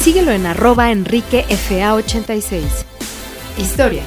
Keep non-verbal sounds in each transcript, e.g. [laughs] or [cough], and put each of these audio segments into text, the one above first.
Síguelo en arroba enriquefa86. Historia.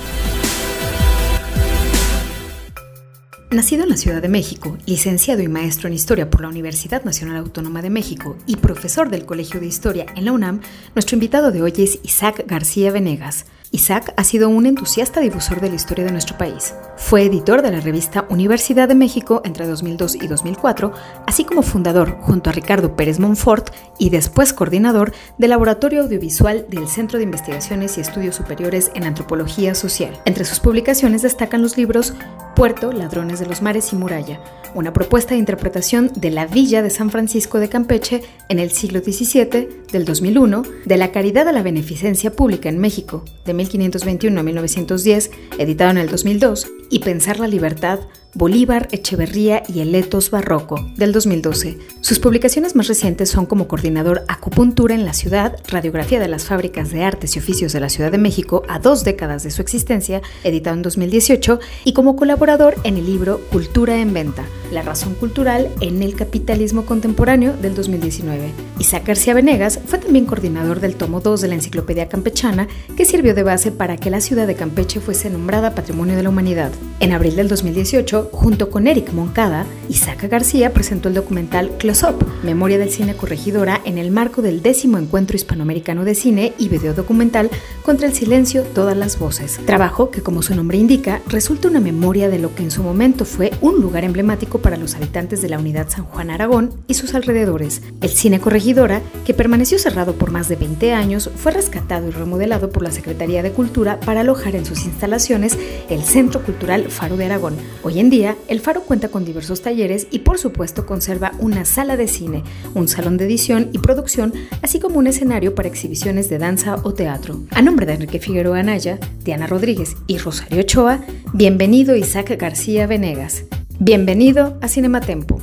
Nacido en la Ciudad de México, licenciado y maestro en Historia por la Universidad Nacional Autónoma de México y profesor del Colegio de Historia en la UNAM, nuestro invitado de hoy es Isaac García Venegas. Isaac ha sido un entusiasta difusor de la historia de nuestro país. Fue editor de la revista Universidad de México entre 2002 y 2004, así como fundador, junto a Ricardo Pérez Monfort, y después coordinador del Laboratorio Audiovisual del Centro de Investigaciones y Estudios Superiores en Antropología Social. Entre sus publicaciones destacan los libros Puerto, Ladrones de los Mares y Muralla, una propuesta de interpretación de la Villa de San Francisco de Campeche en el siglo XVII, del 2001, de la Caridad a la Beneficencia Pública en México, de 1521 a 1910, editado en el 2002, y Pensar la Libertad, Bolívar, Echeverría y el Etos Barroco, del 2012. Sus publicaciones más recientes son como coordinador Acupuntura en la Ciudad, Radiografía de las Fábricas de Artes y Oficios de la Ciudad de México a dos décadas de su existencia, editado en 2018, y como colaborador en el libro Cultura en Venta, La Razón Cultural en el Capitalismo Contemporáneo, del 2019. Isaac García Venegas fue también coordinador del tomo 2 de la Enciclopedia Campechana, que sirvió de base para que la ciudad de Campeche fuese nombrada Patrimonio de la Humanidad. En abril del 2018, junto con Eric Moncada, Isaac García presentó el documental Close Up, Memoria del Cine Corregidora, en el marco del décimo Encuentro Hispanoamericano de Cine y Video Documental Contra el Silencio, Todas las Voces. Trabajo que, como su nombre indica, resulta una memoria de lo que en su momento fue un lugar emblemático para los habitantes de la unidad San Juan Aragón y sus alrededores. El Cine Corregidora, que permaneció cerrado por más de 20 años, fue rescatado y remodelado por la Secretaría de Cultura para alojar en sus instalaciones el Centro Cultural Faro de Aragón. Hoy en día, el Faro cuenta con diversos talleres y por supuesto conserva una sala de cine, un salón de edición y producción, así como un escenario para exhibiciones de danza o teatro. A nombre de Enrique Figueroa Anaya, Diana Rodríguez y Rosario Ochoa, bienvenido Isaac García Venegas. Bienvenido a Cinematempo.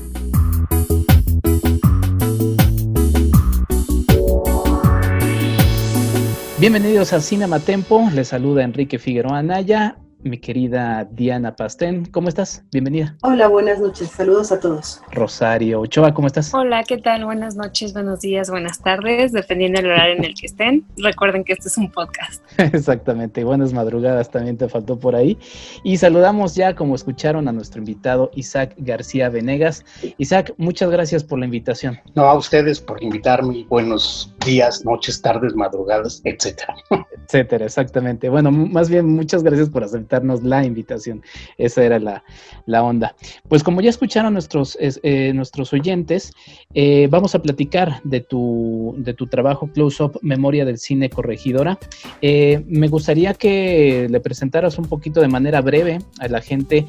Bienvenidos a Cinematempo, les saluda Enrique Figueroa Anaya mi querida Diana Pastén. ¿Cómo estás? Bienvenida. Hola, buenas noches. Saludos a todos. Rosario Ochoa, ¿cómo estás? Hola, ¿qué tal? Buenas noches, buenos días, buenas tardes, dependiendo del horario en el que estén. Recuerden que este es un podcast. [laughs] Exactamente. Buenas madrugadas también te faltó por ahí. Y saludamos ya, como escucharon, a nuestro invitado Isaac García Venegas. Isaac, muchas gracias por la invitación. No, a ustedes por invitarme. Buenos días, noches, tardes, madrugadas, etcétera. [laughs] Etcétera, exactamente. Bueno, más bien, muchas gracias por aceptar la invitación. Esa era la, onda. Pues como ya escucharon nuestros, eh, nuestros oyentes, eh, vamos a platicar de tu, de tu trabajo Close Up Memoria del Cine Corregidora. Eh, me gustaría que le presentaras un poquito de manera breve a la gente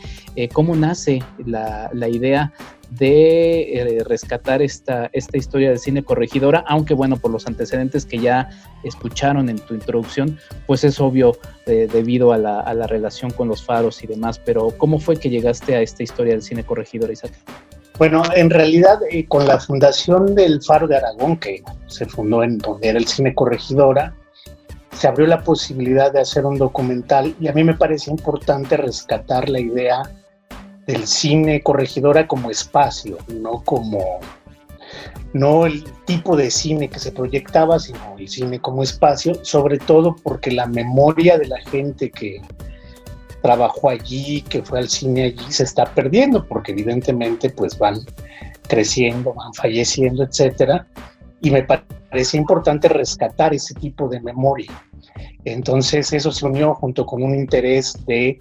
cómo nace la, la idea de eh, rescatar esta, esta historia del cine corregidora, aunque bueno, por los antecedentes que ya escucharon en tu introducción, pues es obvio eh, debido a la, a la, relación con los faros y demás, pero ¿cómo fue que llegaste a esta historia del cine corregidora, Isaac? Bueno, en realidad eh, con la fundación del Faro de Aragón, que se fundó en donde era el cine corregidora, se abrió la posibilidad de hacer un documental y a mí me parece importante rescatar la idea del cine corregidora como espacio, no como no el tipo de cine que se proyectaba, sino el cine como espacio, sobre todo porque la memoria de la gente que trabajó allí, que fue al cine allí, se está perdiendo, porque evidentemente pues van creciendo, van falleciendo, etcétera, y me parece importante rescatar ese tipo de memoria. Entonces eso se unió junto con un interés de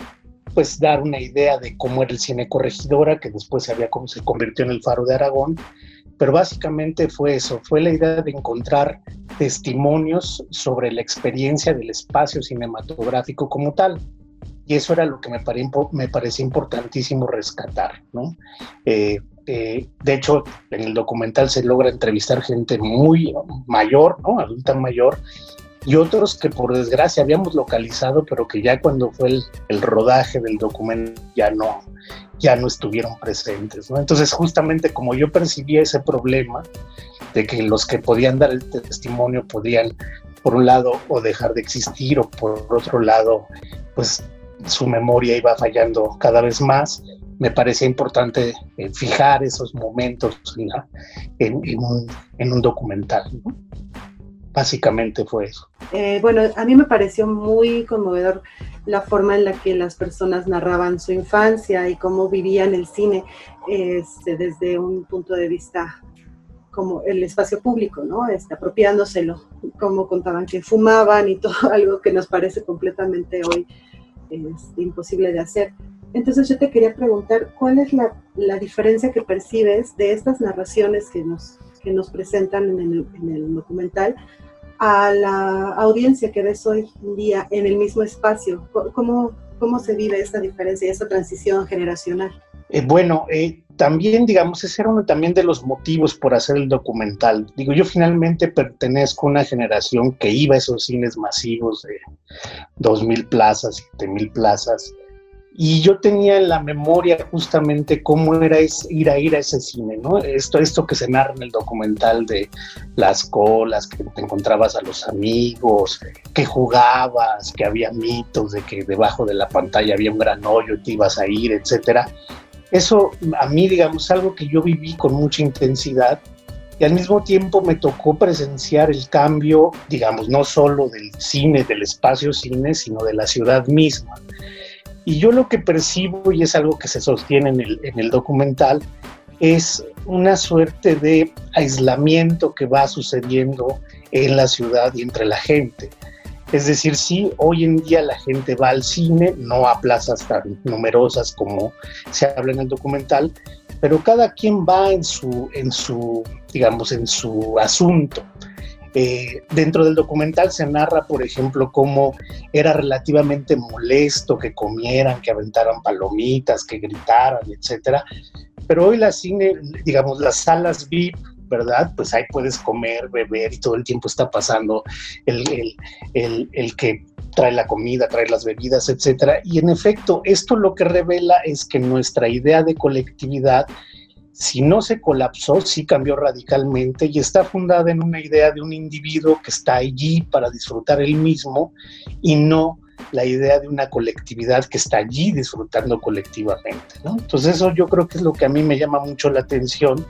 pues dar una idea de cómo era el cine corregidora, que después se, había, se convirtió en el Faro de Aragón, pero básicamente fue eso, fue la idea de encontrar testimonios sobre la experiencia del espacio cinematográfico como tal. Y eso era lo que me, pare, me parecía importantísimo rescatar, ¿no? Eh, eh, de hecho, en el documental se logra entrevistar gente muy mayor, ¿no? Adulta mayor, y otros que por desgracia habíamos localizado, pero que ya cuando fue el, rodaje del documento ya no, ya no estuvieron presentes. ¿no? Entonces, justamente como yo percibía ese problema de que los que podían dar el testimonio podían, por un lado, o dejar de existir, o por otro lado, pues su memoria iba fallando cada vez más, me parecía importante eh, fijar esos momentos en, en, un, documental. Básicamente fue eso. Eh, bueno, a mí me pareció muy conmovedor la forma en la que las personas narraban su infancia y cómo vivían el cine este, desde un punto de vista como el espacio público, ¿no? Este, apropiándoselo, como contaban que fumaban y [laughs] todo algo que nos parece completamente hoy este, imposible de hacer. Entonces yo te quería preguntar, ¿cuál es la, la, diferencia que percibes de estas narraciones que nos, que nos presentan en el, en el documental a la audiencia que ves hoy día en el mismo espacio? ¿Cómo, cómo se vive esta diferencia esta transición generacional? Eh, bueno, eh, también, digamos, ese era uno también de los motivos por hacer el documental. Digo, yo finalmente pertenezco a una generación que iba a esos cines masivos de 2.000 plazas, 7.000 plazas, y yo tenía en la memoria justamente cómo era ir a ir a ese cine, ¿no? Esto, esto que se narra en el documental de las colas, que te encontrabas a los amigos, que jugabas, que había mitos de que debajo de la pantalla había un gran hoyo y te ibas a ir, etcétera. Eso a mí, digamos, algo que yo viví con mucha intensidad y al mismo tiempo me tocó presenciar el cambio, digamos, no solo del cine, del espacio cine, sino de la ciudad misma. Y yo lo que percibo, y es algo que se sostiene en el, en el documental, es una suerte de aislamiento que va sucediendo en la ciudad y entre la gente. Es decir, sí, hoy en día la gente va al cine, no a plazas tan numerosas como se habla en el documental, pero cada quien va en su, en su digamos, en su asunto. Eh, dentro del documental se narra, por ejemplo, cómo era relativamente molesto que comieran, que aventaran palomitas, que gritaran, etcétera. Pero hoy la cine, digamos, las salas VIP, ¿verdad? Pues ahí puedes comer, beber y todo el tiempo está pasando el, el, que trae la comida, trae las bebidas, etcétera. Y en efecto, esto lo que revela es que nuestra idea de colectividad si no se colapsó, sí cambió radicalmente y está fundada en una idea de un individuo que está allí para disfrutar él mismo y no la idea de una colectividad que está allí disfrutando colectivamente. Entonces eso yo creo que es lo que a mí me llama mucho la atención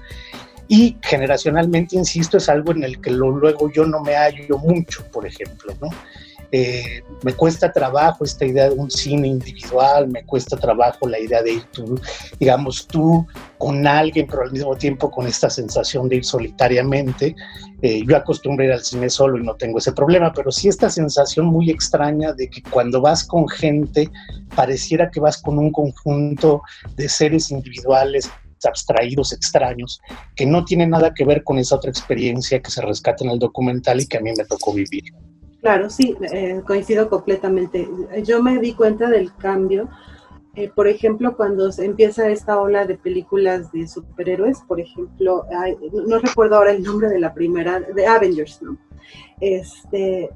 y generacionalmente, insisto, es algo en el que luego yo no me hallo mucho, por ejemplo. ¿no? Eh, me cuesta trabajo esta idea de un cine individual, me cuesta trabajo la idea de ir tú, digamos, tú con alguien, pero al mismo tiempo con esta sensación de ir solitariamente. Eh, yo acostumbro ir al cine solo y no tengo ese problema, pero sí esta sensación muy extraña de que cuando vas con gente, pareciera que vas con un conjunto de seres individuales abstraídos, extraños, que no tienen nada que ver con esa otra experiencia que se rescata en el documental y que a mí me tocó vivir. Claro, sí, eh, coincido completamente. Yo me di cuenta del cambio. Eh, por ejemplo, cuando se empieza esta ola de películas de superhéroes, por ejemplo, no recuerdo ahora el nombre de la primera, de Avengers, ¿no? Este,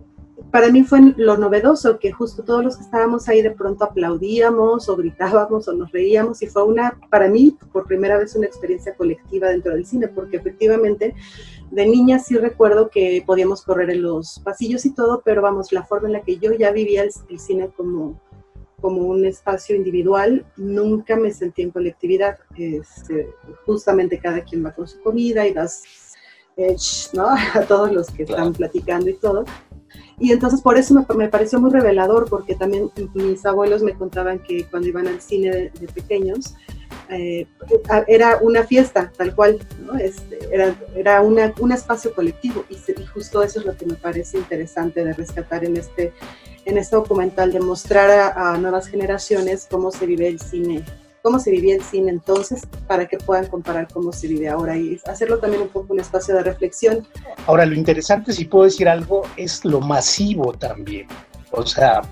para mí fue lo novedoso que justo todos los que estábamos ahí de pronto aplaudíamos o gritábamos o nos reíamos y fue una, para mí, por primera vez una experiencia colectiva dentro del cine, porque efectivamente de niña sí recuerdo que podíamos correr en los pasillos y todo, pero vamos, la forma en la que yo ya vivía el, cine como, como un espacio individual, nunca me sentí en colectividad. Este, justamente cada quien va con su comida y das eh, ¿no? [laughs] a todos los que están platicando y todo. Y entonces por eso me, me, pareció muy revelador, porque también mis abuelos me contaban que cuando iban al cine de, pequeños, eh, era una fiesta, tal cual, ¿no? Este, era, era una, un espacio colectivo y, justo eso es lo que me parece interesante de rescatar en este, en este documental, de mostrar a, a nuevas generaciones cómo se vive el cine cómo se vivía el cine entonces para que puedan comparar cómo se vive ahora y hacerlo también un poco un espacio de reflexión. Ahora, lo interesante, si puedo decir algo, es lo masivo también. O sea,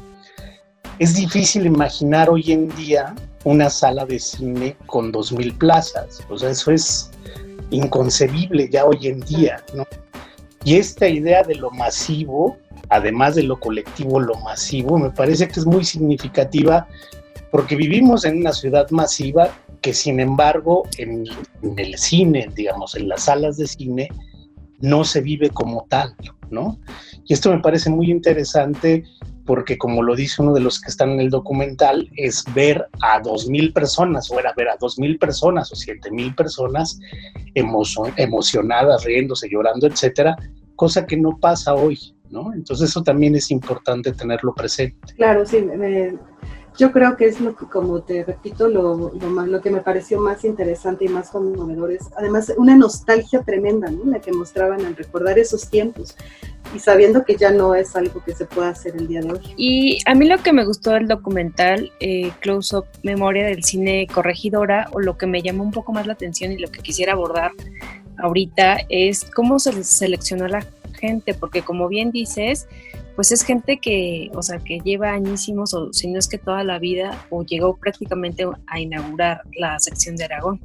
es difícil imaginar hoy en día una sala de cine con 2.000 plazas. O sea, eso es inconcebible ya hoy en día, ¿no? Y esta idea de lo masivo, además de lo colectivo, lo masivo, me parece que es muy significativa porque vivimos en una ciudad masiva que sin embargo en, el cine, digamos, en las salas de cine, no se vive como tal, ¿no? Y esto me parece muy interesante porque como lo dice uno de los que están en el documental, es ver a dos mil personas, o era ver a dos mil personas o siete mil personas emocionadas, riéndose, llorando, etcétera, cosa que no pasa hoy, ¿no? Entonces eso también es importante tenerlo presente. Claro, sí, me, yo creo que es lo que, como te repito, lo, lo, lo, que me pareció más interesante y más conmovedor es, además, una nostalgia tremenda, ¿no? La que mostraban al recordar esos tiempos y sabiendo que ya no es algo que se pueda hacer el día de hoy. Y a mí lo que me gustó del documental, eh, Close Up Memoria del Cine Corregidora, o lo que me llamó un poco más la atención y lo que quisiera abordar ahorita es cómo se seleccionó la gente, porque como bien dices, pues es gente que, o sea, que lleva añísimos, o si no es que toda la vida, o llegó prácticamente a inaugurar la sección de Aragón.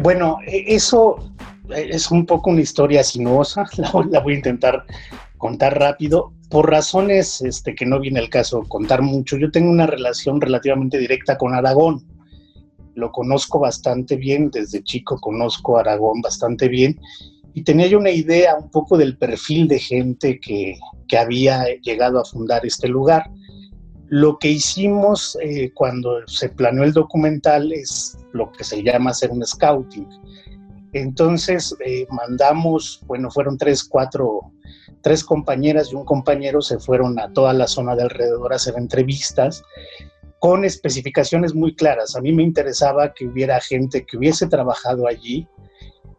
Bueno, e, eso es un poco una historia sinuosa, [laughs] la, voy a intentar contar rápido. Por razones este, que no viene el caso contar mucho, yo tengo una relación relativamente directa con Aragón. Lo conozco bastante bien, desde chico conozco Aragón bastante bien y tenía yo una idea un poco del perfil de gente que, que había llegado a fundar este lugar. Lo que hicimos eh, cuando se planeó el documental es lo que se llama hacer un scouting. Entonces eh, mandamos, bueno, fueron tres, cuatro, tres compañeras y un compañero se fueron a toda la zona de alrededor a hacer entrevistas con especificaciones muy claras. A mí me interesaba que hubiera gente que hubiese trabajado allí,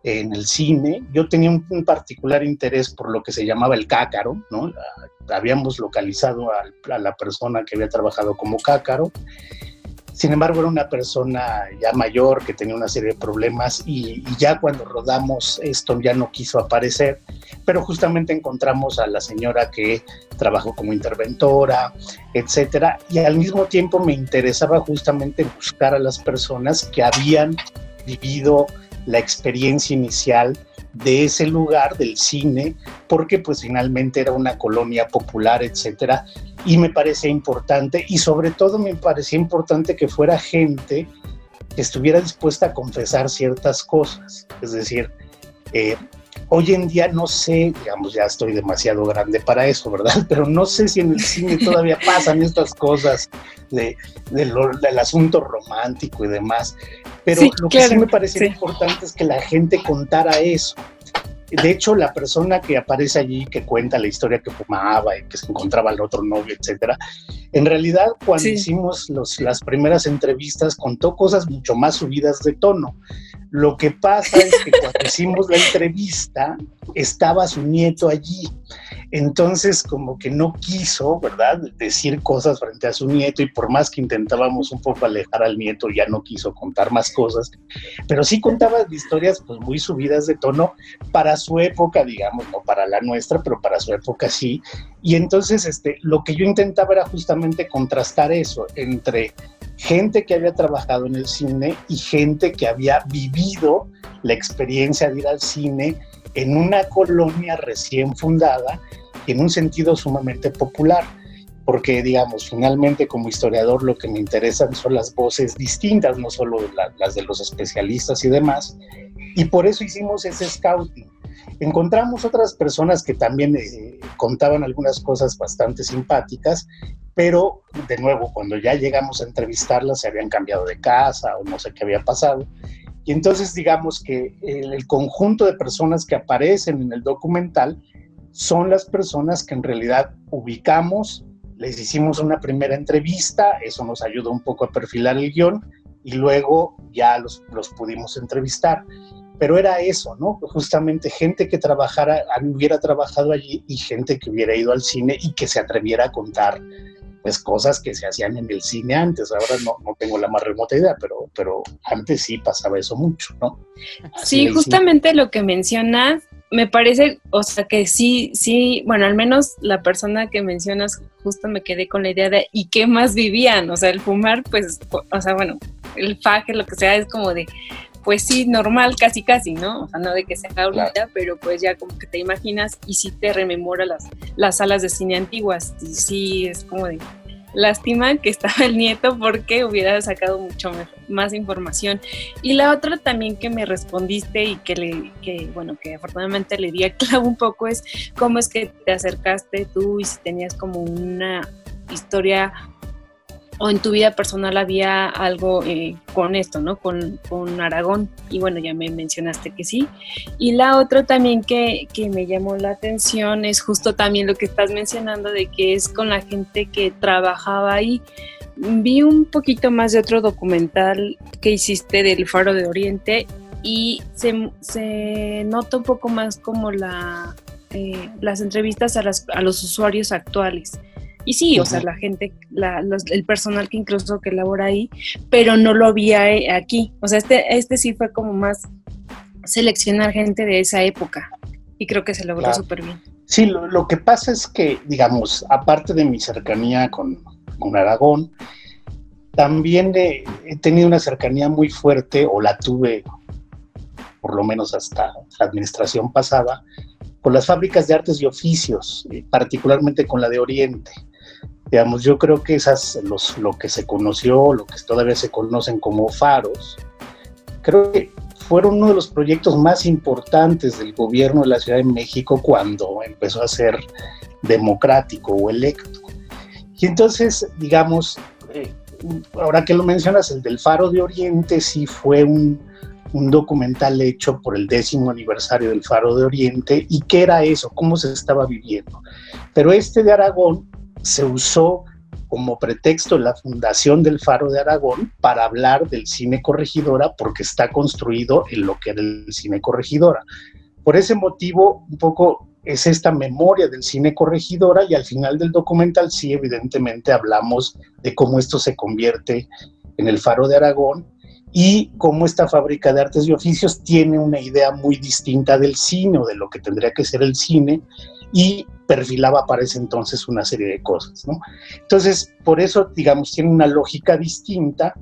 en el cine. Yo tenía un, particular interés por lo que se llamaba el cácaro, ¿no? habíamos localizado a, la persona que había trabajado como cácaro. Sin embargo, era una persona ya mayor que tenía una serie de problemas y, y, ya cuando rodamos esto ya no quiso aparecer, pero justamente encontramos a la señora que trabajó como interventora, etcétera, y al mismo tiempo me interesaba justamente buscar a las personas que habían vivido la experiencia inicial de ese lugar del cine, porque pues finalmente era una colonia popular, etcétera, y me parecía importante, y sobre todo me parecía importante que fuera gente que estuviera dispuesta a confesar ciertas cosas, es decir, eh, hoy en día no sé, digamos, ya estoy demasiado grande para eso, ¿verdad? [laughs] Pero no sé si en el cine todavía pasan estas cosas de, del asunto romántico y demás. Pero lo que sí me parecía importante es que la gente contara eso. De hecho, la persona que aparece allí, que cuenta la historia que fumaba y que se encontraba al otro novio, etcétera, en realidad, cuando hicimos los, las primeras entrevistas, contó cosas mucho más subidas de tono. Lo que pasa es que cuando hicimos la entrevista, estaba su nieto allí. Entonces, como que no quiso, ¿verdad?, decir cosas frente a su nieto y por más que intentábamos un poco alejar al nieto, ya no quiso contar más cosas, pero sí contaba historias pues muy subidas de tono para su época, digamos, no para la nuestra, pero para su época sí. Y entonces, este, lo que yo intentaba era justamente contrastar eso entre gente que había trabajado en el cine y gente que había vivido la experiencia de ir al cine en una colonia recién fundada en un sentido sumamente popular, porque digamos, finalmente como historiador lo que me interesan son las voces distintas, no solo las de los especialistas y demás, y por eso hicimos ese scouting. Encontramos otras personas que también eh, contaban algunas cosas bastante simpáticas, pero de nuevo, cuando ya llegamos a entrevistarlas, se habían cambiado de casa o no sé qué había pasado. Y entonces digamos que el conjunto de personas que aparecen en el documental son las personas que en realidad ubicamos, les hicimos una primera entrevista, eso nos ayudó un poco a perfilar el guion y luego ya los, los pudimos entrevistar. Pero era eso, ¿no? Justamente gente que trabajara, hubiera trabajado allí y gente que hubiera ido al cine y que se atreviera a contar pues cosas que se hacían en el cine antes. Ahora no, no tengo la más remota idea, pero, pero antes sí pasaba eso mucho, ¿no? sí, justamente lo que mencionas me parece, o sea, que sí, sí, bueno, al menos la persona que mencionas, justo me quedé con la idea de, ¿y qué más vivían? O sea, el fumar, pues, o sea, bueno, el faje, lo que sea, es como de, pues sí, normal, casi casi, ¿no? O sea, no de que sea ahorita, pero pues ya como que te imaginas y sí te rememora las, las salas de cine antiguas. Y sí, es como de lástima que estaba el nieto porque hubiera sacado mucho más información. Y la otra también que me respondiste y que le, que bueno, que afortunadamente le di a clavo un poco es cómo es que te acercaste tú y si tenías como una historia o en tu vida personal había algo eh, con esto, ¿no? Con, Aragón. Y bueno, ya me mencionaste que sí. Y la otra también que, que, me llamó la atención es justo también lo que estás mencionando de que es con la gente que trabajaba ahí. Vi un poquito más de otro documental que hiciste del Faro de Oriente y se, se nota un poco más como la, eh, las entrevistas a, las, a los usuarios actuales y sí, o sea, la gente, el personal que incluso que labora ahí, pero no lo había eh, aquí. O sea, este, este sí fue como más seleccionar gente de esa época y creo que se logró súper bien. Sí, lo, que pasa es que, digamos, aparte de mi cercanía con, Aragón, también he, tenido una cercanía muy fuerte, o la tuve por lo menos hasta la administración pasada, con las fábricas de artes y oficios, eh, particularmente con la de Oriente. Digamos, yo creo que esas, los, lo que se conoció, lo que todavía se conocen como faros, creo que fueron uno de los proyectos más importantes del gobierno de la Ciudad de México cuando empezó a ser democrático o electo. Y entonces, digamos, eh, ahora que lo mencionas, el del Faro de Oriente sí fue un, un documental hecho por el décimo aniversario del Faro de Oriente y qué era eso, cómo se estaba viviendo. Pero este de Aragón se usó como pretexto la fundación del Faro de Aragón para hablar del cine corregidora porque está construido en lo que era el cine corregidora. Por ese motivo, un poco es esta memoria del cine corregidora y al final del documental sí, evidentemente hablamos de cómo esto se convierte en el Faro de Aragón y cómo esta fábrica de artes y oficios tiene una idea muy distinta del cine o de lo que tendría que ser el cine y perfilaba para ese entonces una serie de cosas, ¿no? Entonces, por eso, digamos, tiene una lógica distinta,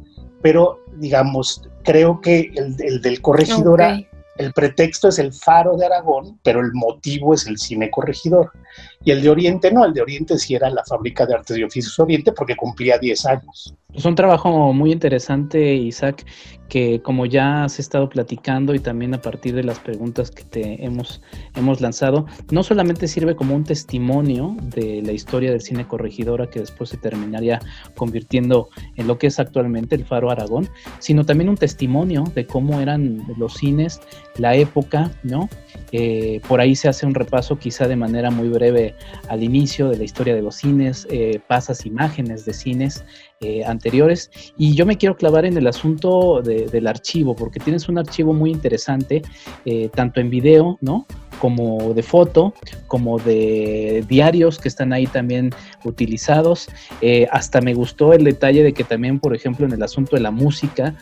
pero, digamos, creo que el, del corregidora, el pretexto es el faro de Aragón, pero el motivo es el cine corregidor. Y el de Oriente no, el de Oriente sí era la fábrica de artes y oficios Oriente porque cumplía 10 años. Es un trabajo muy interesante, Isaac, que como ya has estado platicando y también a partir de las preguntas que te hemos, hemos lanzado, no solamente sirve como un testimonio de la historia del cine corregidora que después se terminaría convirtiendo en lo que es actualmente el Faro Aragón, sino también un testimonio de cómo eran los cines, la época, ¿no? Eh, por ahí se hace un repaso quizá de manera muy breve al inicio de la historia de los cines, eh, pasas imágenes de cines eh, anteriores. Y yo me quiero clavar en el asunto del archivo, porque tienes un archivo muy interesante, eh, tanto en video, ¿no? Como de foto, como de diarios que están ahí también utilizados. Eh, hasta me gustó el detalle de que también, por ejemplo, en el asunto de la música,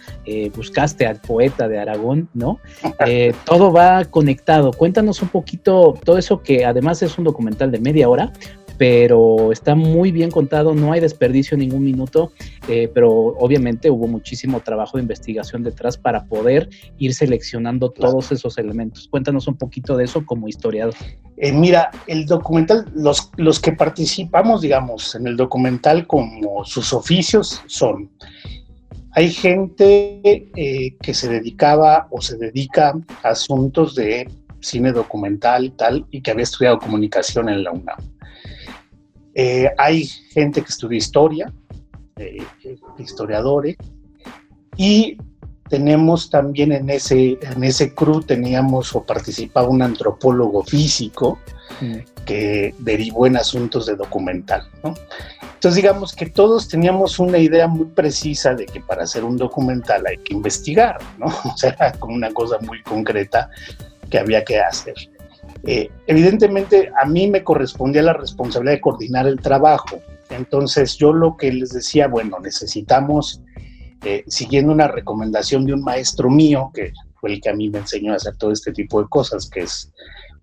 buscaste al poeta de Aragón, ¿no? [laughs] todo va conectado. Cuéntanos un poquito todo eso que además es un documental de media hora, pero está muy bien contado, no hay desperdicio en ningún minuto, eh, pero obviamente hubo muchísimo trabajo de investigación detrás para poder ir seleccionando todos esos elementos. Cuéntanos un poquito de eso como historiador. Eh, mira, el documental, los, los que participamos, digamos, en el documental como sus oficios son hay gente eh, que se dedicaba o se dedica a asuntos de cine documental y tal, y que había estudiado comunicación en la UNAM. Eh, hay gente que estudia historia, eh, historiadores, y tenemos también en ese, en ese crew teníamos o participaba un antropólogo físico mm. que derivó en asuntos de documental. Entonces digamos que todos teníamos una idea muy precisa de que para hacer un documental hay que investigar, ¿no? [laughs] O sea, con una cosa muy concreta que había que hacer. Eh, evidentemente a mí me correspondía la responsabilidad de coordinar el trabajo. Entonces yo lo que les decía, bueno, necesitamos, eh, siguiendo una recomendación de un maestro mío, que fue el que a mí me enseñó a hacer todo este tipo de cosas, que es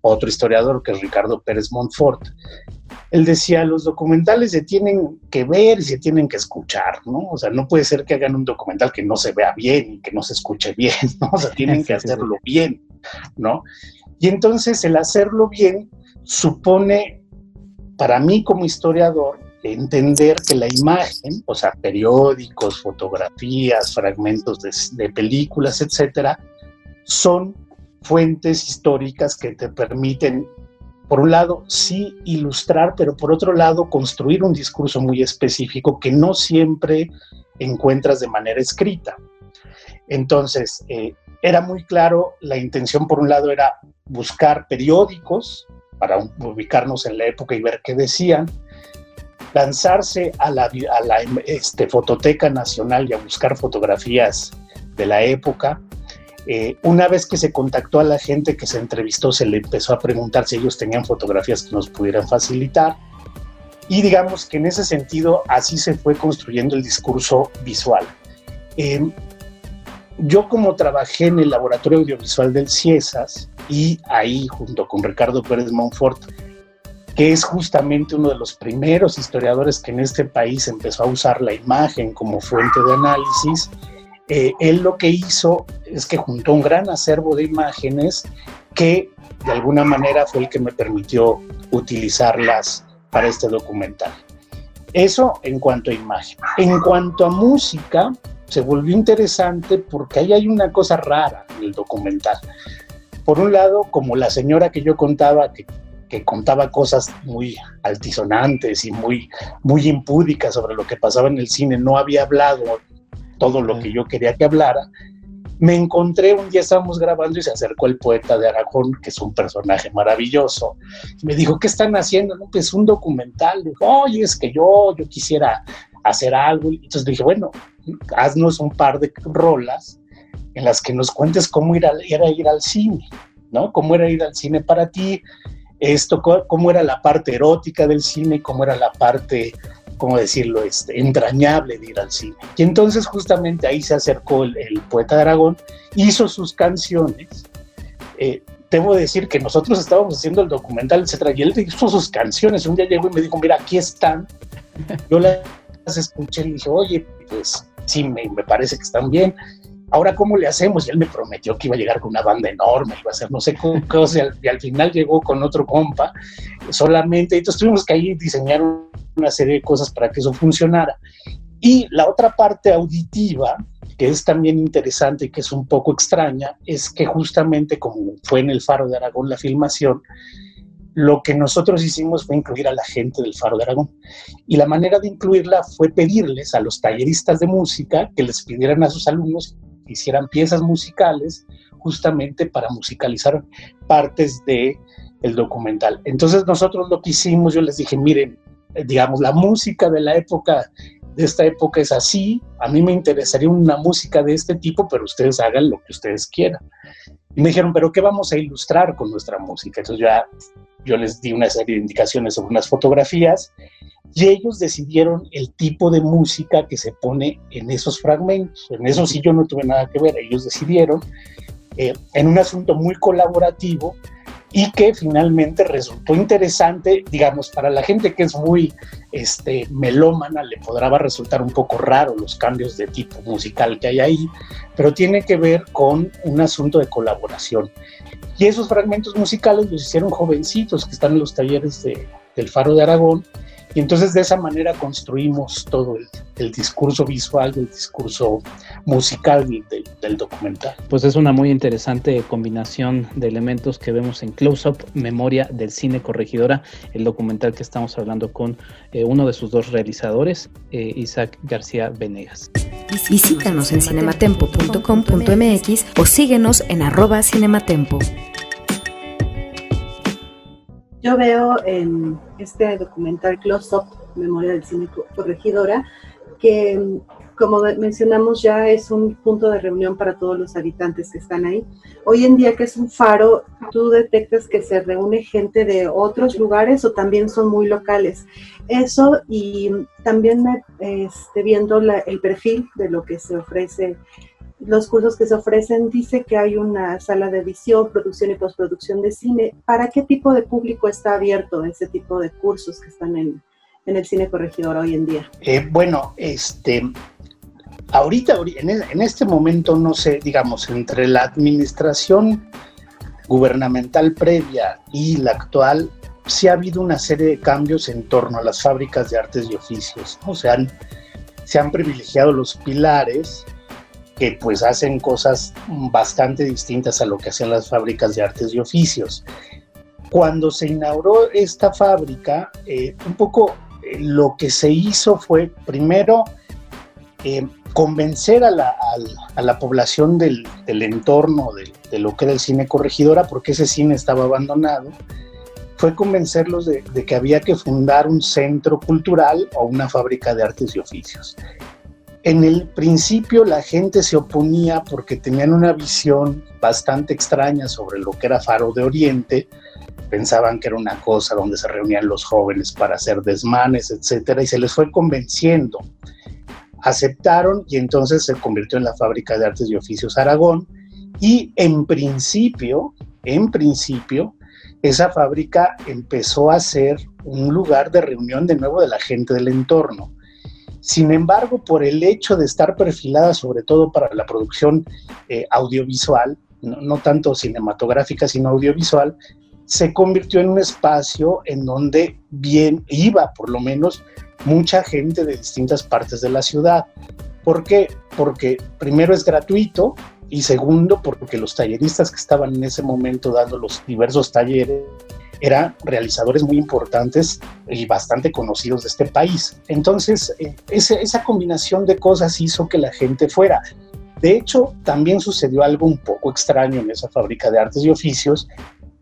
otro historiador, que es Ricardo Pérez Montfort, él decía, los documentales se tienen que ver y se tienen que escuchar, ¿no? O sea, no puede ser que hagan un documental que no se vea bien y que no se escuche bien, [laughs] ¿no? O sea, tienen que hacerlo bien, ¿no? Y entonces el hacerlo bien supone, para mí como historiador, entender que la imagen, o sea, periódicos, fotografías, fragmentos de, películas, etcétera, son fuentes históricas que te permiten por un lado, sí ilustrar, pero por otro lado, construir un discurso muy específico que no siempre encuentras de manera escrita. Entonces, eh, era muy claro, la intención por un lado era buscar periódicos para ubicarnos en la época y ver qué decían, lanzarse a la, este, Fototeca Nacional y a buscar fotografías de la época, eh, una vez que se contactó a la gente que se entrevistó, se le empezó a preguntar si ellos tenían fotografías que nos pudieran facilitar. Y digamos que en ese sentido así se fue construyendo el discurso visual. Em, yo como trabajé en el laboratorio audiovisual del CIESAS y ahí junto con Ricardo Pérez Monfort, que es justamente uno de los primeros historiadores que en este país empezó a usar la imagen como fuente de análisis, eh, él lo que hizo es que juntó un gran acervo de imágenes que de alguna manera fue el que me permitió utilizarlas para este documental. Eso en cuanto a imagen. En cuanto a música, se volvió interesante porque ahí hay una cosa rara en el documental. Por un lado, como la señora que yo contaba, que, que contaba cosas muy altisonantes y muy, muy impúdicas sobre lo que pasaba en el cine, no había hablado todo lo que yo quería que hablara. Me encontré, un día estábamos grabando y se acercó el poeta de Aragón, que es un personaje maravilloso, y me dijo, ¿qué están haciendo? No, pues un documental. Dijo, oye, es que yo, yo quisiera hacer algo. Entonces dije, bueno, haznos un par de rolas en las que nos cuentes cómo era ir al cine, ¿no? Cómo era ir al cine para ti, esto, cómo era la parte erótica del cine, cómo era la parte ¿cómo decirlo?, este, entrañable de ir al cine. Y entonces justamente ahí se acercó el, poeta de Aragón, hizo sus canciones. Eh, debo decir que nosotros estábamos haciendo el documental, etcétera, y él hizo sus canciones. Un día llegó y me dijo, mira, aquí están. Yo las escuché y dije, oye, pues sí, me, me parece que están bien ahora cómo le hacemos? Y él me prometió que iba a llegar con una banda enorme, iba a hacer no sé qué [laughs] cosa, y al final llegó con otro compa solamente, entonces tuvimos que ahí diseñar una serie de cosas para que eso funcionara. Y la otra parte auditiva, que es también interesante y que es un poco extraña, es que justamente como fue en el Faro de Aragón la filmación, lo que nosotros hicimos fue incluir a la gente del Faro de Aragón. Y la manera de incluirla fue pedirles a los talleristas de música que les pidieran a sus alumnos que hicieran piezas musicales justamente para musicalizar partes de el documental. Entonces nosotros lo que hicimos, yo les dije, miren, eh, digamos, la música de la época, de esta época es así, a mí me interesaría una música de este tipo, pero ustedes hagan lo que ustedes quieran. Y me dijeron, pero ¿qué vamos a ilustrar con nuestra música? Entonces ya yo les di una serie de indicaciones sobre unas fotografías y ellos decidieron el tipo de música que se pone en esos fragmentos. En eso sí yo no tuve nada que ver, ellos decidieron eh, en un asunto muy colaborativo y que finalmente resultó interesante, digamos, para la gente que es muy este, melómana, le podrá resultar un poco raro los cambios de tipo musical que hay ahí, pero tiene que ver con un asunto de colaboración. Y esos fragmentos musicales los hicieron jovencitos que están en los talleres de, del Faro de Aragón y entonces de esa manera construimos todo el, discurso visual, el discurso musical del, documental. Pues es una muy interesante combinación de elementos que vemos en Close Up, Memoria del Cine Corregidora, el documental que estamos hablando con eh, uno de sus dos realizadores, eh, Isaac García Venegas. Visítanos en cinematempo.com.mx o síguenos en arroba cinematempo. Yo veo en este documental Close Up, Memoria del Cine Corregidora, que como mencionamos ya es un punto de reunión para todos los habitantes que están ahí. Hoy en día que es un faro, tú detectas que se reúne gente de otros lugares o también son muy locales. Eso y también este, viendo el perfil de lo que se ofrece los cursos que se ofrecen, dice que hay una sala de edición, producción y postproducción de cine. ¿Para qué tipo de público está abierto ese tipo de cursos que están en, el cine corregidor hoy en día? Eh, bueno, este, ahorita, en este momento, no sé, digamos, entre la administración gubernamental previa y la actual, sí ha habido una serie de cambios en torno a las fábricas de artes y oficios. O sea, se han privilegiado los pilares que pues hacen cosas bastante distintas a lo que hacían las fábricas de artes y oficios. Cuando se inauguró esta fábrica, eh, un poco eh, lo que se hizo fue primero eh, convencer a la, población del, entorno de, de, lo que era el cine corregidora, porque ese cine estaba abandonado, fue convencerlos de, que había que fundar un centro cultural o una fábrica de artes y oficios. En el principio la gente se oponía porque tenían una visión bastante extraña sobre lo que era Faro de Oriente, pensaban que era una cosa donde se reunían los jóvenes para hacer desmanes, etcétera, y se les fue convenciendo. Aceptaron y entonces se convirtió en la fábrica de artes y oficios Aragón y en principio, en principio, esa fábrica empezó a ser un lugar de reunión de nuevo de la gente del entorno. Sin embargo, por el hecho de estar perfilada sobre todo para la producción eh, audiovisual, no, tanto cinematográfica, sino audiovisual, se convirtió en un espacio en donde bien iba, por lo menos, mucha gente de distintas partes de la ciudad. ¿Por qué? Porque primero es gratuito, y segundo porque los talleristas que estaban en ese momento dando los diversos talleres eran realizadores muy importantes y bastante conocidos de este país. Entonces, eh, esa combinación de cosas hizo que la gente fuera. De hecho, también sucedió algo un poco extraño en esa fábrica de artes y oficios,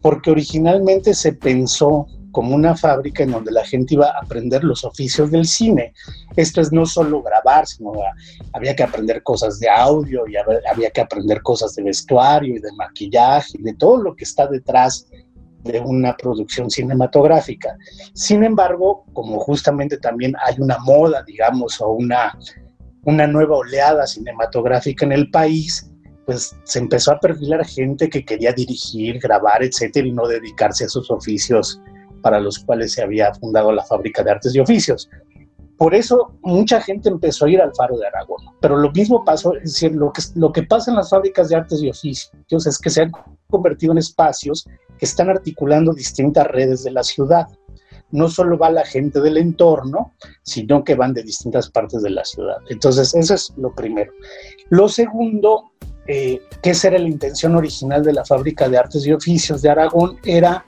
porque originalmente se pensó como una fábrica en donde la gente iba a aprender los oficios del cine. Esto es no solo grabar, sino había que aprender cosas de audio y había que aprender cosas de vestuario y de maquillaje y de todo lo que está detrás de una producción cinematográfica. Sin embargo, como justamente también hay una moda, digamos, o una, una nueva oleada cinematográfica en el país, pues se empezó a perfilar gente que quería dirigir, grabar, etcétera, y no dedicarse a sus oficios para los cuales se había fundado la fábrica de artes y oficios. Por eso mucha gente empezó a ir al Faro de Aragón. Pero lo mismo pasó, es decir, lo que, lo que pasa en las fábricas de artes y oficios es que se han convertido en espacios que están articulando distintas redes de la ciudad. No solo va la gente del entorno, sino que van de distintas partes de la ciudad. Entonces, eso es lo primero. Lo segundo, eh, que esa era la intención original de la fábrica de artes y oficios de Aragón, era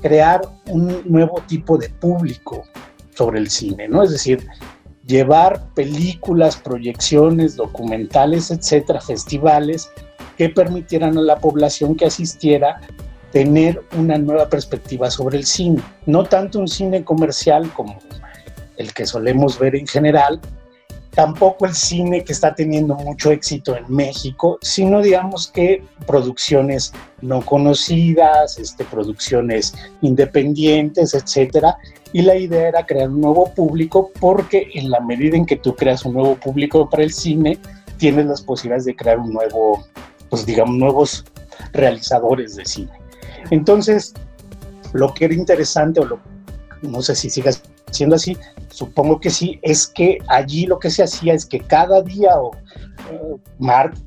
crear un nuevo tipo de público sobre el cine, ¿no? Es decir, llevar películas, proyecciones, documentales, etcétera, festivales que permitieran a la población que asistiera tener una nueva perspectiva sobre el cine. No tanto un cine comercial como el que solemos ver en general, tampoco el cine que está teniendo mucho éxito en México, sino digamos que producciones no conocidas, este, producciones independientes, etcétera. Y la idea era crear un nuevo público porque en la medida en que tú creas un nuevo público para el cine, tienes las posibilidades de crear un nuevo, pues digamos, nuevos realizadores de cine. Entonces, lo que era interesante, o lo, no sé si sigas siendo así, supongo que sí, es que allí lo que se hacía es que cada día o martes,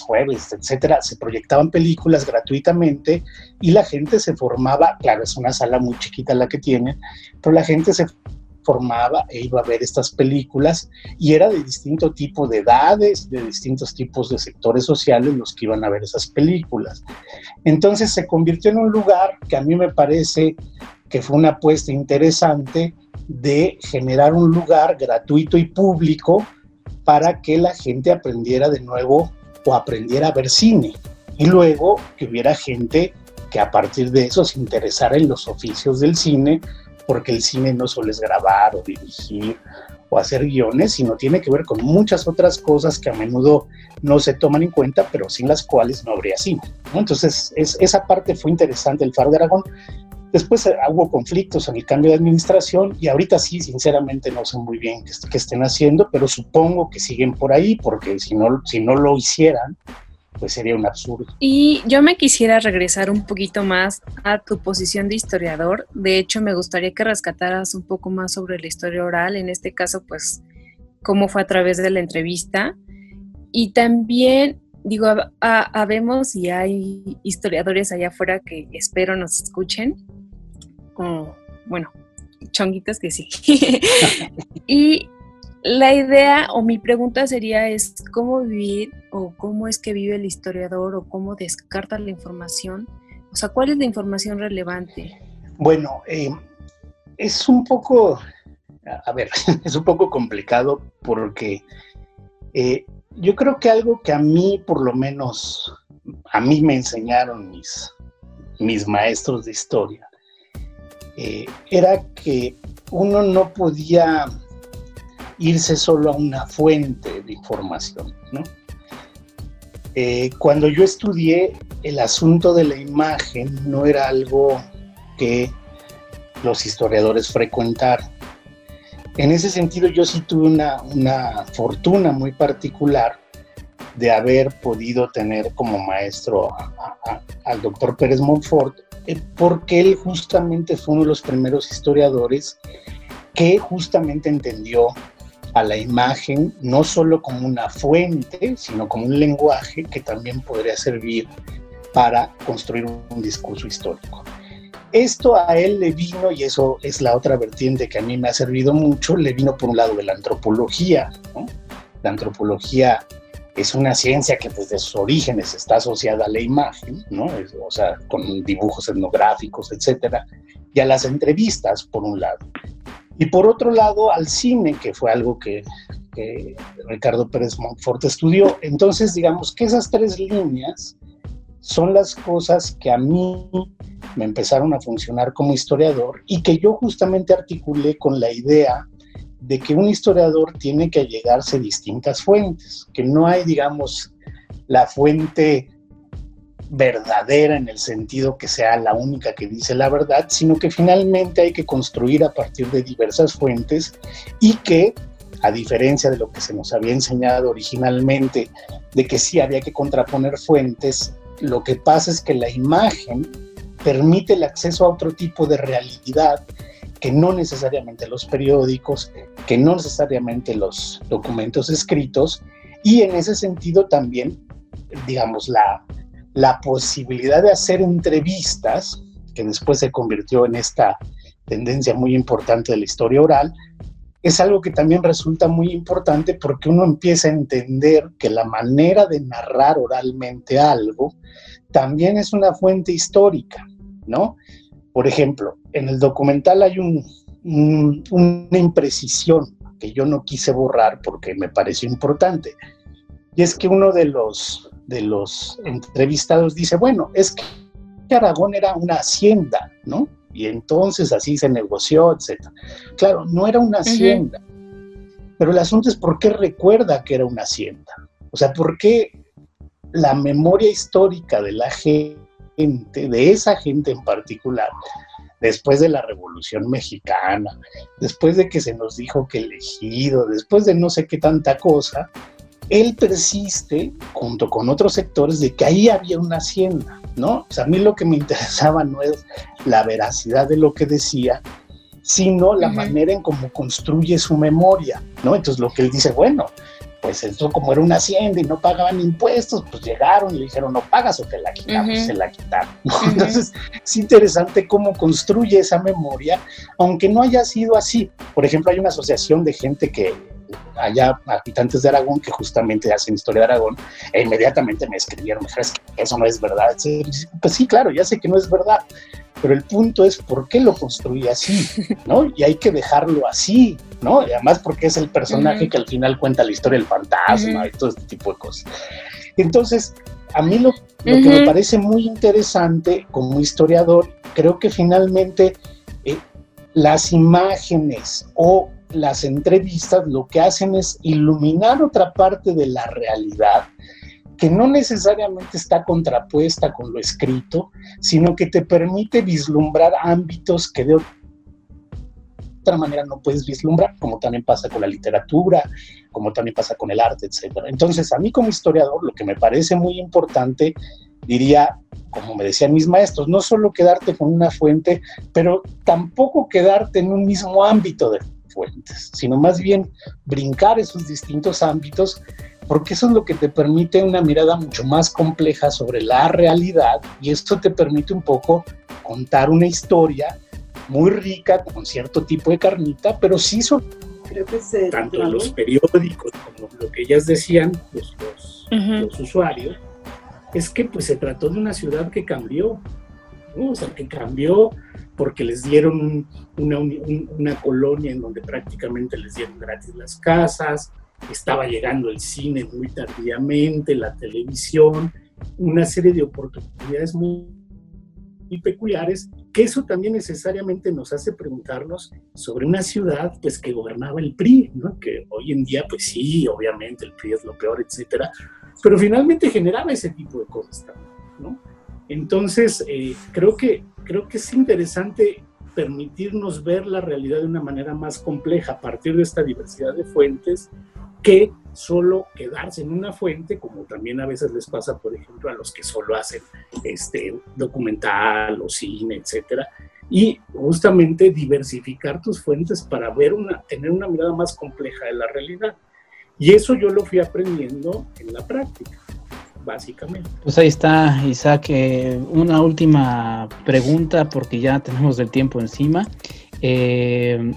jueves, etcétera, se proyectaban películas gratuitamente y la gente se formaba, claro, es una sala muy chiquita la que tienen, pero la gente se formaba e iba a ver estas películas y era de distinto tipo de edades, de distintos tipos de sectores sociales los que iban a ver esas películas. Entonces se convirtió en un lugar que a mí me parece que fue una apuesta interesante de generar un lugar gratuito y público para que la gente aprendiera de nuevo o aprendiera a ver cine. Y luego que hubiera gente que a partir de eso se interesara en los oficios del cine, porque el cine no solo es grabar o dirigir o hacer guiones, sino tiene que ver con muchas otras cosas que a menudo no se toman en cuenta, pero sin las cuales no habría cine. Entonces, esa parte fue interesante el Faro de Aragón, Después eh, hubo conflictos en el cambio de administración y ahorita sí, sinceramente no sé muy bien qué, estén haciendo, pero supongo que siguen por ahí porque si no, si no lo hicieran, pues sería un absurdo. Y yo me quisiera regresar un poquito más a tu posición de historiador. De hecho, me gustaría que rescataras un poco más sobre la historia oral, en este caso, pues, cómo fue a través de la entrevista. Y también digo, habemos y hay historiadores allá afuera que espero nos escuchen. bueno, chonguitos que sí. [laughs] y la idea o mi pregunta sería es cómo vivir o cómo es que vive el historiador o cómo descarta la información. O sea, ¿cuál es la información relevante? Bueno, eh, es un poco, a ver, [laughs] es un poco complicado porque eh, yo creo que algo que a mí, por lo menos, a mí me enseñaron mis, mis maestros de historia, eh, era que uno no podía irse solo a una fuente de información, ¿no? Eh, cuando yo estudié, el asunto de la imagen no era algo que los historiadores frecuentaran. En ese sentido, yo sí tuve una, fortuna muy particular de haber podido tener como maestro al doctor Pérez Montfort, eh, porque él justamente fue uno de los primeros historiadores que justamente entendió a la imagen no solo como una fuente, sino como un lenguaje que también podría servir para construir un discurso histórico. Esto a él le vino, y eso es la otra vertiente que a mí me ha servido mucho, le vino por un lado de la antropología. La antropología es una ciencia que desde sus orígenes está asociada a la imagen, ¿no? o sea, con dibujos etnográficos, etcétera, y a las entrevistas, por un lado. Y por otro lado, al cine, que fue algo que, Ricardo Pérez Montfort estudió. Entonces, digamos que esas tres líneas son las cosas que a mí me empezaron a funcionar como historiador y que yo justamente articulé con la idea de que un historiador tiene que allegarse distintas fuentes, que no hay, digamos, la fuente verdadera en el sentido que sea la única que dice la verdad, sino que finalmente hay que construir a partir de diversas fuentes y que, a diferencia de lo que se nos había enseñado originalmente, de que sí había que contraponer fuentes, lo que pasa es que la imagen permite el acceso a otro tipo de realidad que no necesariamente los periódicos, que no necesariamente los documentos escritos, y en ese sentido también, digamos, la, la posibilidad de hacer entrevistas, que después se convirtió en esta tendencia muy importante de la historia oral, es algo que también resulta muy importante porque uno empieza a entender que la manera de narrar oralmente algo también es una fuente histórica. ¿no? Por ejemplo, en el documental hay una imprecisión que yo no quise borrar porque me pareció importante. Y es que uno de los, de los entrevistados dice, bueno, es que Aragón era una hacienda, ¿no? Y entonces así se negoció, etc. Claro, no era una hacienda, pero el asunto es por qué recuerda que era una hacienda. O sea, por qué la memoria histórica de la gente de esa gente en particular, después de la Revolución Mexicana, después de que se nos dijo que elegido, después de no sé qué tanta cosa, él persiste, junto con otros sectores, de que ahí había una hacienda, ¿no? O sea, a mí lo que me interesaba no es la veracidad de lo que decía, sino la manera en cómo construye su memoria, ¿no? Entonces lo que él dice, bueno, pues esto como era una hacienda y no pagaban impuestos, pues llegaron y le dijeron, no pagas o te la quitamos, se la quitaron. Entonces, es interesante cómo construye esa memoria, aunque no haya sido así. Por ejemplo, hay una asociación de gente que allá, habitantes de Aragón, que justamente hacen historia de Aragón, e inmediatamente me escribieron, me dijeron, que eso no es verdad. Pues sí, claro, ya sé que no es verdad, pero el punto es por qué lo construí así, [laughs] ¿no? Y hay que dejarlo así, ¿no? Y además porque es el personaje que al final cuenta la historia del fantasma y todo este tipo de cosas. Entonces, a mí lo, que me parece muy interesante como historiador, creo que finalmente eh, las imágenes o las entrevistas lo que hacen es iluminar otra parte de la realidad que no necesariamente está contrapuesta con lo escrito, sino que te permite vislumbrar ámbitos que de otra manera no puedes vislumbrar, como también pasa con la literatura, como también pasa con el arte, etc. Entonces, a mí como historiador, lo que me parece muy importante, diría, como me decían mis maestros, no solo quedarte con una fuente, pero tampoco quedarte en un mismo ámbito de fuentes, sino más bien brincar esos distintos ámbitos, porque eso es lo que te permite una mirada mucho más compleja sobre la realidad y esto te permite un poco contar una historia muy rica con cierto tipo de carnita, pero sí son Creo que se tanto los periódicos como lo que ellas decían, los, los, los usuarios, es que pues se trató de una ciudad que cambió, ¿no? o sea, que cambió porque les dieron una, una, colonia en donde prácticamente les dieron gratis las casas, estaba llegando el cine muy tardíamente, la televisión, una serie de oportunidades muy, muy peculiares, que eso también necesariamente nos hace preguntarnos sobre una ciudad pues que gobernaba el PRI, ¿no? que hoy en día pues sí, obviamente el PRI es lo peor, etcétera, pero finalmente generaba ese tipo de cosas también, ¿no? Entonces, eh, creo, que, creo que es interesante permitirnos ver la realidad de una manera más compleja a partir de esta diversidad de fuentes que solo quedarse en una fuente, como también a veces les pasa, por ejemplo, a los que solo hacen este, documental o cine, etcétera, y justamente diversificar tus fuentes para ver una, tener una mirada más compleja de la realidad. Y eso yo lo fui aprendiendo en la práctica, básicamente. Pues ahí está, Isaac. Eh, una última pregunta, porque ya tenemos el tiempo encima. Eh,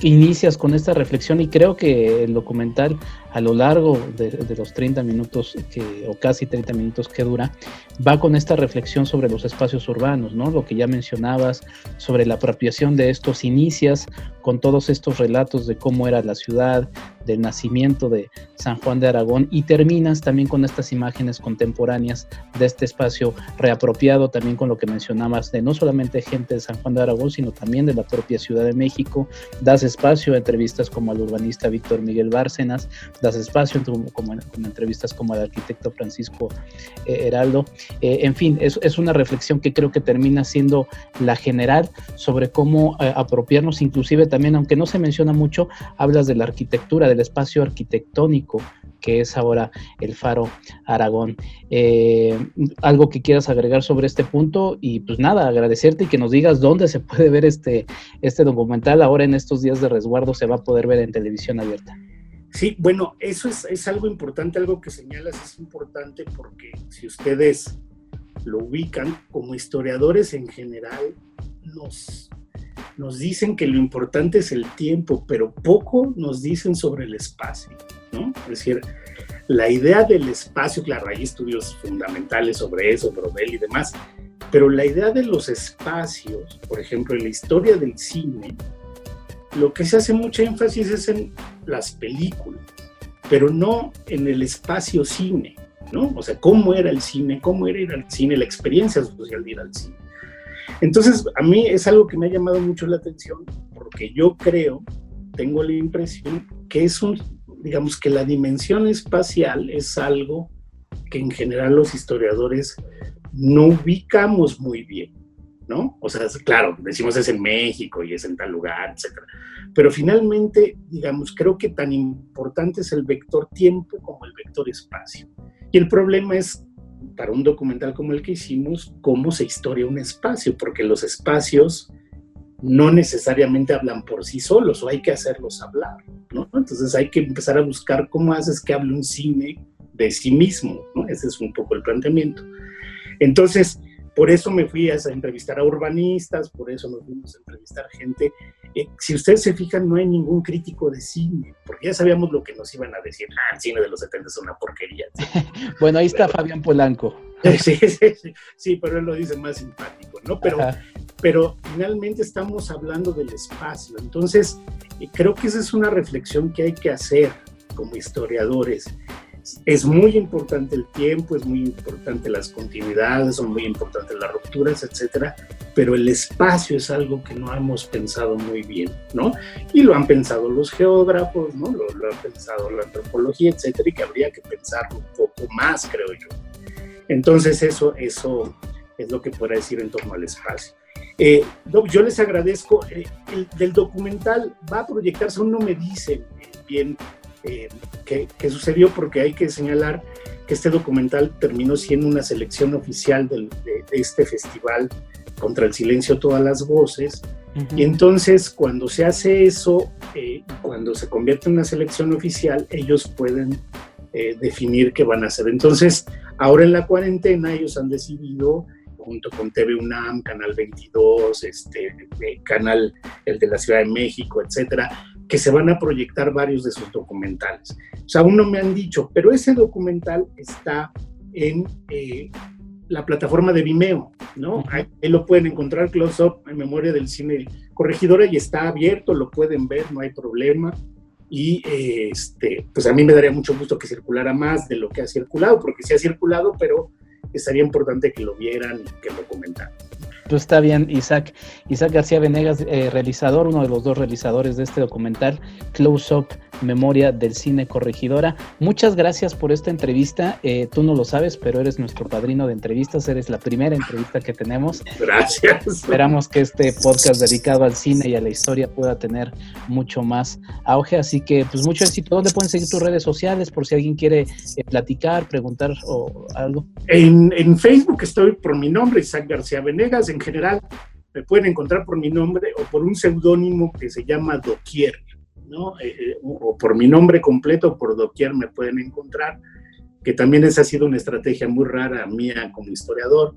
inicias con esta reflexión y creo que el documental a lo largo de, los 30 minutos que, o casi 30 minutos que dura, va con esta reflexión sobre los espacios urbanos, ¿no? Lo que ya mencionabas sobre la apropiación de estos inicias con todos estos relatos de cómo era la ciudad, del nacimiento de San Juan de Aragón y terminas también con estas imágenes contemporáneas de este espacio reapropiado también con lo que mencionabas de no solamente gente de San Juan de Aragón, sino también de la propia Ciudad de México. Das espacio a entrevistas como al urbanista Víctor Miguel Bárcenas, das espacio como, en, entrevistas como al arquitecto Francisco eh, Heraldo. Eh, en fin, es, es, una reflexión que creo que termina siendo la general sobre cómo eh, apropiarnos, inclusive también, aunque no se menciona mucho, hablas de la arquitectura, del espacio arquitectónico que es ahora el Faro Aragón. algo que quieras agregar sobre este punto y pues nada, agradecerte y que nos digas dónde se puede ver este, este documental. Ahora en estos días de resguardo se va a poder ver en televisión abierta. Sí, bueno, eso es, algo importante, algo que señalas es importante porque si ustedes lo ubican como historiadores en general, nos, nos dicen que lo importante es el tiempo, pero poco nos dicen sobre el espacio, ¿no? Es decir, la idea del espacio, claro, hay estudios fundamentales sobre eso, Brodel y demás, pero la idea de los espacios, por ejemplo, en la historia del cine, lo que se hace mucha énfasis es en las películas, pero no en el espacio cine, ¿no? O sea, cómo era el cine, cómo era ir al cine, la experiencia social de ir al cine. Entonces, a mí es algo que me ha llamado mucho la atención porque yo creo, tengo la impresión que es un, digamos que la dimensión espacial es algo que en general los historiadores no ubicamos muy bien. ¿No? O sea, claro, decimos es en México y es en tal lugar, etcétera. Pero finalmente, digamos, creo que tan importante es el vector tiempo como el vector espacio. Y el problema es, para un documental como el que hicimos, cómo se historia un espacio, porque los espacios no necesariamente hablan por sí solos o hay que hacerlos hablar, ¿no? Entonces hay que empezar a buscar cómo haces que hable un cine de sí mismo, ¿no? Ese es un poco el planteamiento. Entonces, por eso me fui a entrevistar a urbanistas, por eso nos fuimos a entrevistar gente. Eh, si ustedes se fijan, no hay ningún crítico de cine, porque ya sabíamos lo que nos iban a decir. Ah, el cine de los 70 es una porquería. [laughs] bueno, ahí está Fabián Polanco. [laughs] sí, sí, sí, sí, pero él lo dice más simpático, ¿no? Pero, pero finalmente estamos hablando del espacio. Entonces, eh, creo que esa es una reflexión que hay que hacer como historiadores. Es muy importante el tiempo, es muy importante las continuidades, son muy importantes las rupturas, etcétera, pero el espacio es algo que no hemos pensado muy bien, ¿no? Y lo han pensado los geógrafos, ¿no? Lo, lo han pensado la antropología, etcétera, y que habría que pensarlo un poco más, creo yo. Entonces, eso, eso es lo que puedo decir en torno al espacio. Eh, yo les agradezco. Eh, el, del documental va a proyectarse, aún no me dicen bien eh, qué, sucedió, porque hay que señalar que este documental terminó siendo una selección oficial de, este festival contra el silencio todas las voces. Y entonces cuando se hace eso, cuando se convierte en una selección oficial, ellos pueden definir qué van a hacer. Entonces, ahora en la cuarentena ellos han decidido junto con TV UNAM, Canal 22, este, eh, Canal el de la Ciudad de México, etcétera, que se van a proyectar varios de sus documentales. O sea, aún no me han dicho, pero ese documental está en eh, la plataforma de Vimeo, ¿no? Ahí, lo pueden encontrar, Close Up, en memoria del cine corregidora, y está abierto, lo pueden ver, no hay problema. Y este, pues a mí me daría mucho gusto que circulara más de lo que ha circulado, porque sí ha circulado, pero estaría importante que lo vieran y que lo comentaran. Pues está bien, Isaac. Isaac García Venegas, eh, realizador, uno de los dos realizadores de este documental, Close Up Memoria del Cine Corregidora. Muchas gracias por esta entrevista. Eh, tú no lo sabes, pero eres nuestro padrino de entrevistas. Eres la primera entrevista que tenemos. Gracias. Esperamos que este podcast dedicado al cine y a la historia pueda tener mucho más auge. Así que, pues, mucho éxito. ¿Dónde pueden seguir tus redes sociales por si alguien quiere eh, platicar, preguntar o algo? En, en Facebook estoy por mi nombre, Isaac García Venegas. En general, me pueden encontrar por mi nombre o por un seudónimo que se llama Doquier. Eh, eh, o por mi nombre completo, por doquier me pueden encontrar, que también esa ha sido una estrategia muy rara mía como historiador,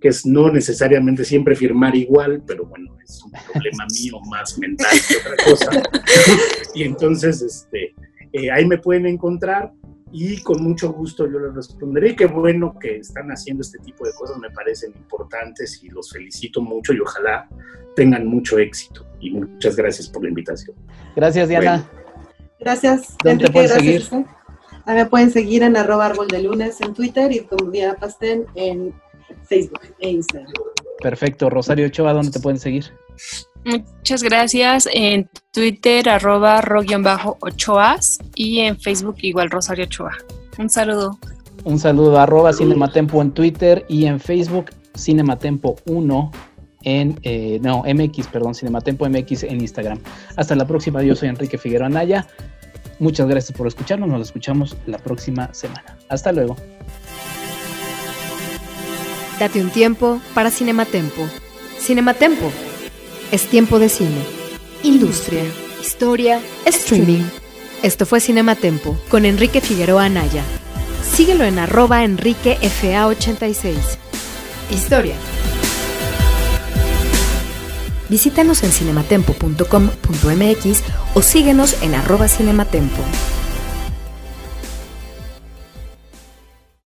que es no necesariamente siempre firmar igual, pero bueno, es un problema [laughs] mío más mental que otra cosa. [laughs] y entonces, este, eh, ahí me pueden encontrar y con mucho gusto yo les responderé. Qué bueno que están haciendo este tipo de cosas, me parecen importantes y los felicito mucho y ojalá tengan mucho éxito. Y muchas gracias por la invitación. Gracias, Diana. Gracias. ¿Dónde te pueden seguir? A me pueden seguir en arroba árbol de lunes en Twitter y como Diana Pastén en Facebook e Instagram. Perfecto. Rosario Ochoa, ¿dónde te pueden seguir? Muchas gracias. En Twitter, arroba ro-ochoas y en Facebook igual Rosario Ochoa. Un saludo. Un saludo, arroba Cinematempo en Twitter y en Facebook Cinematempo 1 en, eh, no, MX, perdón, Cinematempo MX en Instagram. Hasta la próxima, yo soy Enrique Figueroa Anaya. Muchas gracias por escucharnos, nos escuchamos la próxima semana. Hasta luego. Date un tiempo para Cinematempo. Cinematempo es tiempo de cine, industria, historia, streaming. Esto fue Cinematempo con Enrique Figueroa Anaya. Síguelo en arroba enriquefa86. Historia. Visítanos en cinematempo.com.mx o síguenos en arroba cinematempo.